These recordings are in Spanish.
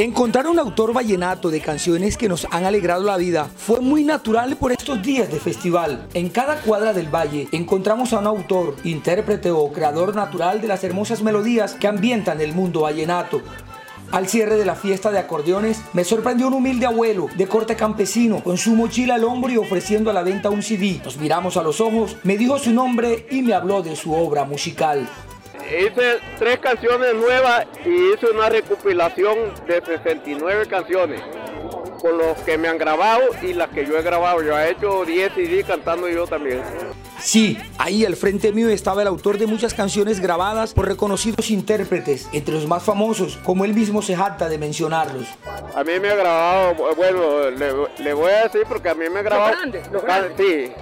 Encontrar un autor vallenato de canciones que nos han alegrado la vida fue muy natural por estos días de festival. En cada cuadra del valle encontramos a un autor, intérprete o creador natural de las hermosas melodías que ambientan el mundo vallenato. Al cierre de la fiesta de acordeones, me sorprendió un humilde abuelo de corte campesino con su mochila al hombro y ofreciendo a la venta un CD. Nos miramos a los ojos, me dijo su nombre y me habló de su obra musical hice tres canciones nuevas y hice una recopilación de 69 canciones con los que me han grabado y las que yo he grabado. Yo he hecho 10 CD cantando yo también. Sí, ahí al frente mío estaba el autor de muchas canciones grabadas por reconocidos intérpretes, entre los más famosos, como él mismo se jacta de mencionarlos. A mí me ha grabado, bueno, le, voy a decir porque a mí me ha grabado... ¿Los grandes? Sí,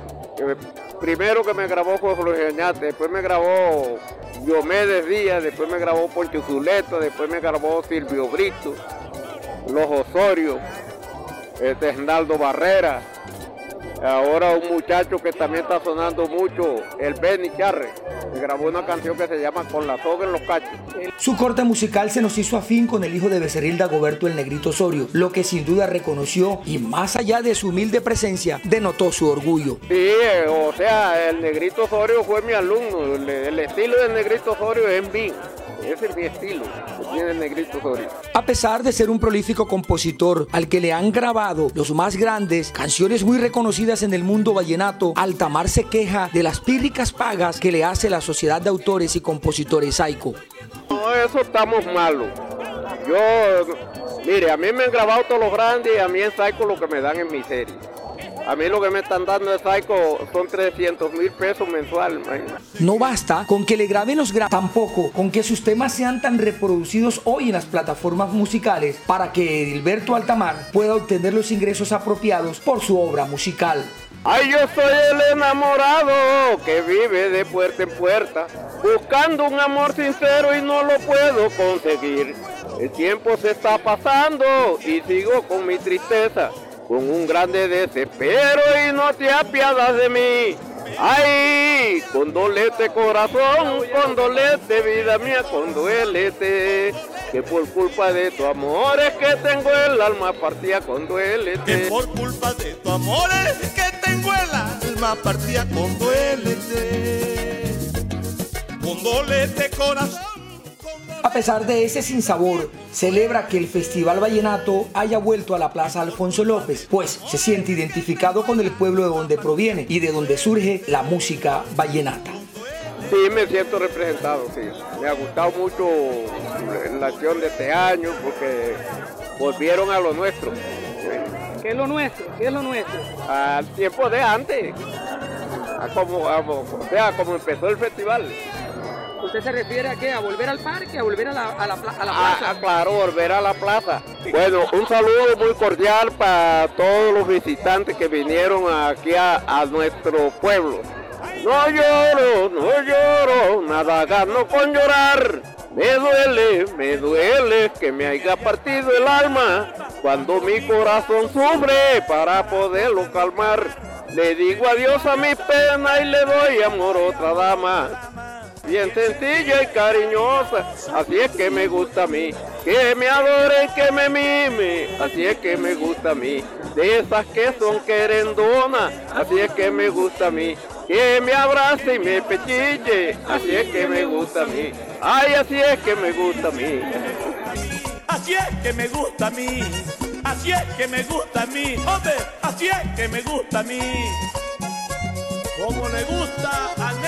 primero que me grabó fue Jorge después me grabó Diomedes Díaz, después me grabó Poncho Zuleta, después me grabó Silvio Brito, Los Osorio, este Esnaldo Barrera, Ahora un muchacho que también está sonando mucho, el Benny Charre, grabó una canción que se llama Con la soga en los cachos. Su corte musical se nos hizo afín con el hijo de Becerril Dagoberto el Negrito Osorio, lo que sin duda reconoció y más allá de su humilde presencia, denotó su orgullo. Sí, o sea, el Negrito Osorio fue mi alumno, el, estilo del Negrito Osorio es en mí. Ese es mi estilo, tiene el negrito Osorio. A pesar de ser un prolífico compositor al que le han grabado los más grandes canciones muy reconocidas en el mundo vallenato, Altamar se queja de las pírricas pagas que le hace la Sociedad de Autores y Compositores Saico. No, eso estamos malos. Yo, mire, a mí me han grabado todos los grandes y a mí en Saico lo que me dan es miseria. A mí lo que me están dando de Saico son 300 mil pesos mensual. No basta con que le graben los gra tampoco con que sus temas sean tan reproducidos hoy en las plataformas musicales para que Edilberto Altamar pueda obtener los ingresos apropiados por su obra musical. Ay, yo soy el enamorado que vive de puerta en puerta, buscando un amor sincero y no lo puedo conseguir. El tiempo se está pasando y sigo con mi tristeza con un grande desespero y no te apiadas de mí. Ay, condolete corazón, condolete vida mía, condolete, que por culpa de tu amor es que tengo el alma partida, condolete. Que por culpa de tu amor es que tengo el alma partida, condolete. Condolete corazón. A pesar de ese sinsabor, celebra que el Festival Vallenato haya vuelto a la Plaza Alfonso López, pues se siente identificado con el pueblo de donde proviene y de donde surge la música vallenata. Sí, me siento representado, sí. Me ha gustado mucho la acción de este año porque volvieron a lo nuestro. ¿Qué es lo nuestro? ¿Qué es lo nuestro? Al tiempo de antes. como, o sea, como empezó el festival. ¿Usted se refiere a qué? ¿A volver al parque? ¿A volver a la, a la, a la ah, plaza? Ah, claro, volver a la plaza. Bueno, un saludo muy cordial para todos los visitantes que vinieron aquí a, a nuestro pueblo. No lloro, no lloro, nada gano con llorar. Me duele, me duele que me haya partido el alma cuando mi corazón sufre para poderlo calmar. Le digo adiós a mi pena y le doy amor a otra dama bien sencilla y cariñosa, así es que me gusta a mí, que me adore, que me mime, así es que me gusta a mí, de esas que son querendonas, así es que me gusta a mí, que me abrace y me pechille, así es que me gusta a mí, ay, así es que me gusta a mí. Así es que me gusta a mí, así es que me gusta a mí, hombre, así es que me gusta a mí, como le gusta a Nelson